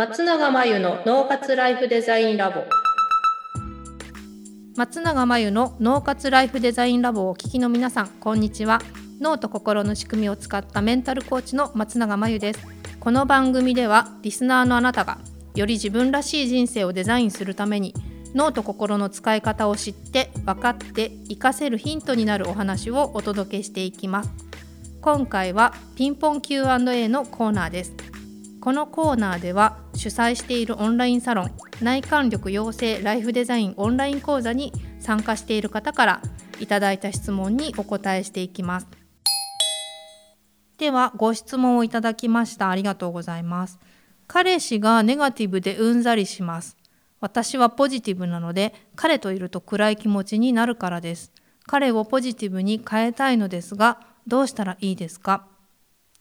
松永真由の脳活ライフデザインラボ。松永真由の脳活ライフデザインラボをお聞きの皆さんこんにちは。脳と心の仕組みを使ったメンタルコーチの松永真由です。この番組ではリスナーのあなたがより自分らしい人生をデザインするために脳と心の使い方を知って分かって活かせるヒントになるお話をお届けしていきます。今回はピンポン Q&A のコーナーです。このコーナーでは主催しているオンラインサロン内観力養成ライフデザインオンライン講座に参加している方からいただいた質問にお答えしていきます。ではご質問をいただきました。ありがとうございます。彼氏がネガティブでうんざりします。私はポジティブなので彼といると暗い気持ちになるからです。彼をポジティブに変えたいのですがどうしたらいいですか？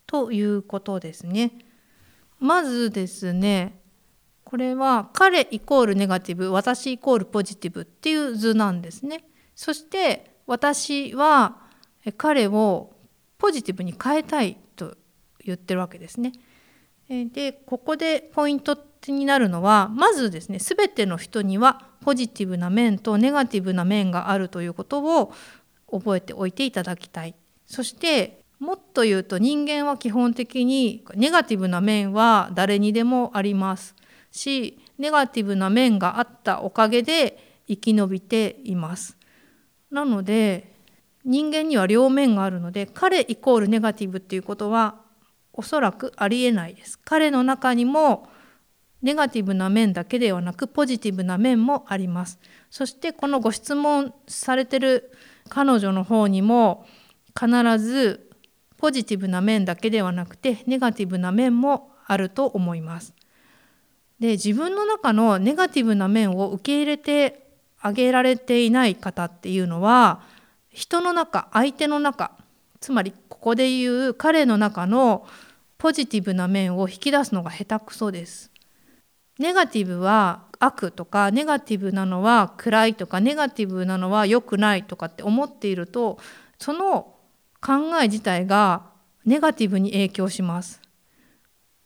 ということですね。まずですねこれは彼イコールネガティブ私イコールポジティブっていう図なんですね。そして私は彼をポジティブに変えたいと言ってるわけですね。でここでポイントになるのはまずですね全ての人にはポジティブな面とネガティブな面があるということを覚えておいていただきたい。そしてもっと言うと人間は基本的にネガティブな面は誰にでもありますしネガティブな面があったおかげで生き延びています。なので人間には両面があるので彼イコールネガティブっていうことはおそらくありえないです。彼の中にもネガティブな面だけではなくポジティブな面もあります。そしてこのご質問されてる彼女の方にも必ずポジティブな面だけではなくてネガティブな面もあると思いますで自分の中のネガティブな面を受け入れてあげられていない方っていうのは人の中相手の中つまりここで言う彼の中のポジティブな面を引き出すのが下手くそです。ネガティブは悪とかネガティブなのは暗いとかネガティブなのは良くないとかって思っているとその考え自体がネガティブに影響します。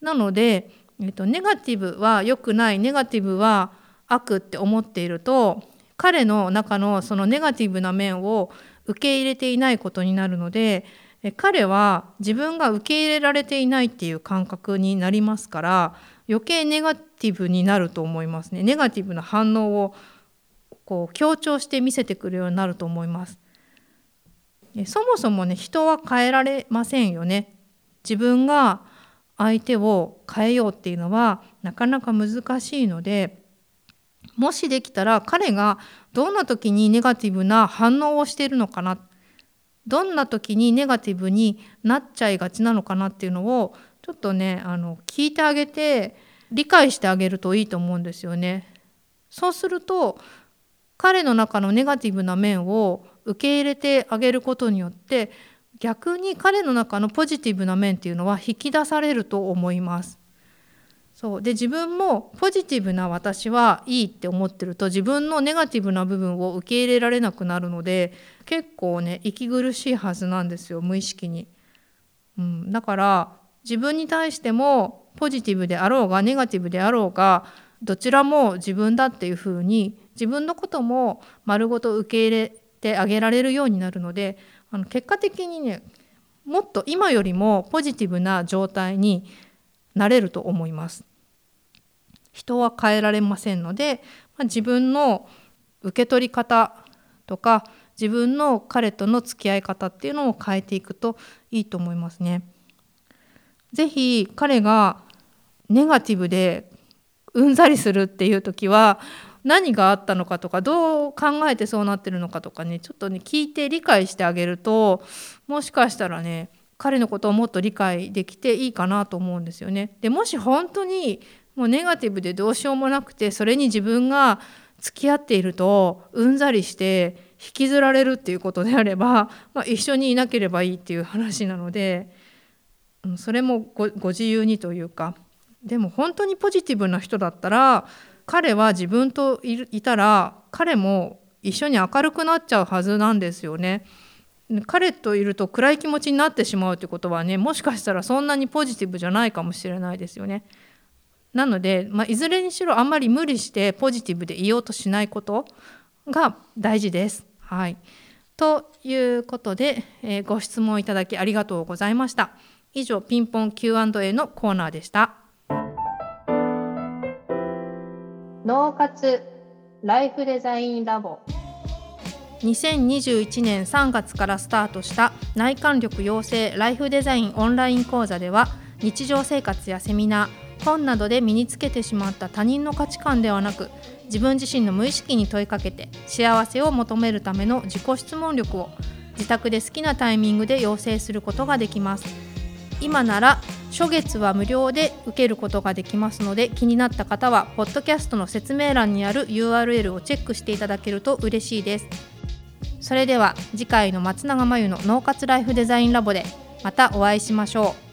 なので、えっと、ネガティブは良くないネガティブは悪って思っていると彼の中のそのネガティブな面を受け入れていないことになるので彼は自分が受け入れられていないっていう感覚になりますから余計ネガティブになると思いますねネガティブな反応をこう強調して見せてくるようになると思いますそもそもね人は変えられませんよね自分が相手を変えようっていうのはなかなか難しいのでもしできたら彼がどんな時にネガティブな反応をしているのかなどんな時にネガティブになっちゃいがちなのかなっていうのをちょっとねあの聞いてあげて理解してあげるといいと思うんですよね。そうすると彼の中のネガティブな面を受け入れてあげることによって逆に彼の中のポジティブな面っていうのは引き出されると思います。そうで自分もポジティブな私はいいって思ってると自分のネガティブな部分を受け入れられなくなるので結構ね息苦しいはずなんですよ無意識に。うん、だから自分に対してもポジティブであろうがネガティブであろうがどちらも自分だっていうふうに自分のことも丸ごと受け入れてあげられるようになるのであの結果的にねもっと今よりもポジティブな状態になれると思います。人は変えられませんので、まあ、自分の受け取り方とか自分の彼との付き合い方っていうのを変えていくといいと思いますね。ぜひ彼がネガティブでうんざりするっていう時は何があったのかとかどう考えてそうなってるのかとかねちょっとね聞いて理解してあげるともしかしたらね彼のことをもっと理解できていいかなと思うんですよね。でもし本当にもうネガティブでどうしようもなくてそれに自分が付き合っているとうんざりして引きずられるっていうことであれば、まあ、一緒にいなければいいっていう話なのでそれもご自由にというかでも本当にポジティブな人だったら彼は自分といたら彼も一緒に明るくなっちゃうはずなんですよね。彼といると暗い気持ちになってしまうということはねもしかしたらそんなにポジティブじゃないかもしれないですよね。なので、まあ、いずれにしろあんまり無理してポジティブでいようとしないことが大事です。はい、ということで、えー、ご質問いただきありがとうございました。以上ピンポン Q&A のコーナーでした。脳活ライフデザインラボ。2021年3月からスタートした内観力養成ライフデザインオンライン講座では日常生活やセミナー本などで身につけてしまった他人の価値観ではなく自分自身の無意識に問いかけて幸せを求めるための自己質問力を自宅で好きなタイミングで養成することができます。今なら初月は無料で受けることができますので気になった方はポッドキャストの説明欄にある URL をチェックしていただけると嬉しいです。それでは次回の松永真由の脳活ライフデザインラボでまたお会いしましょう。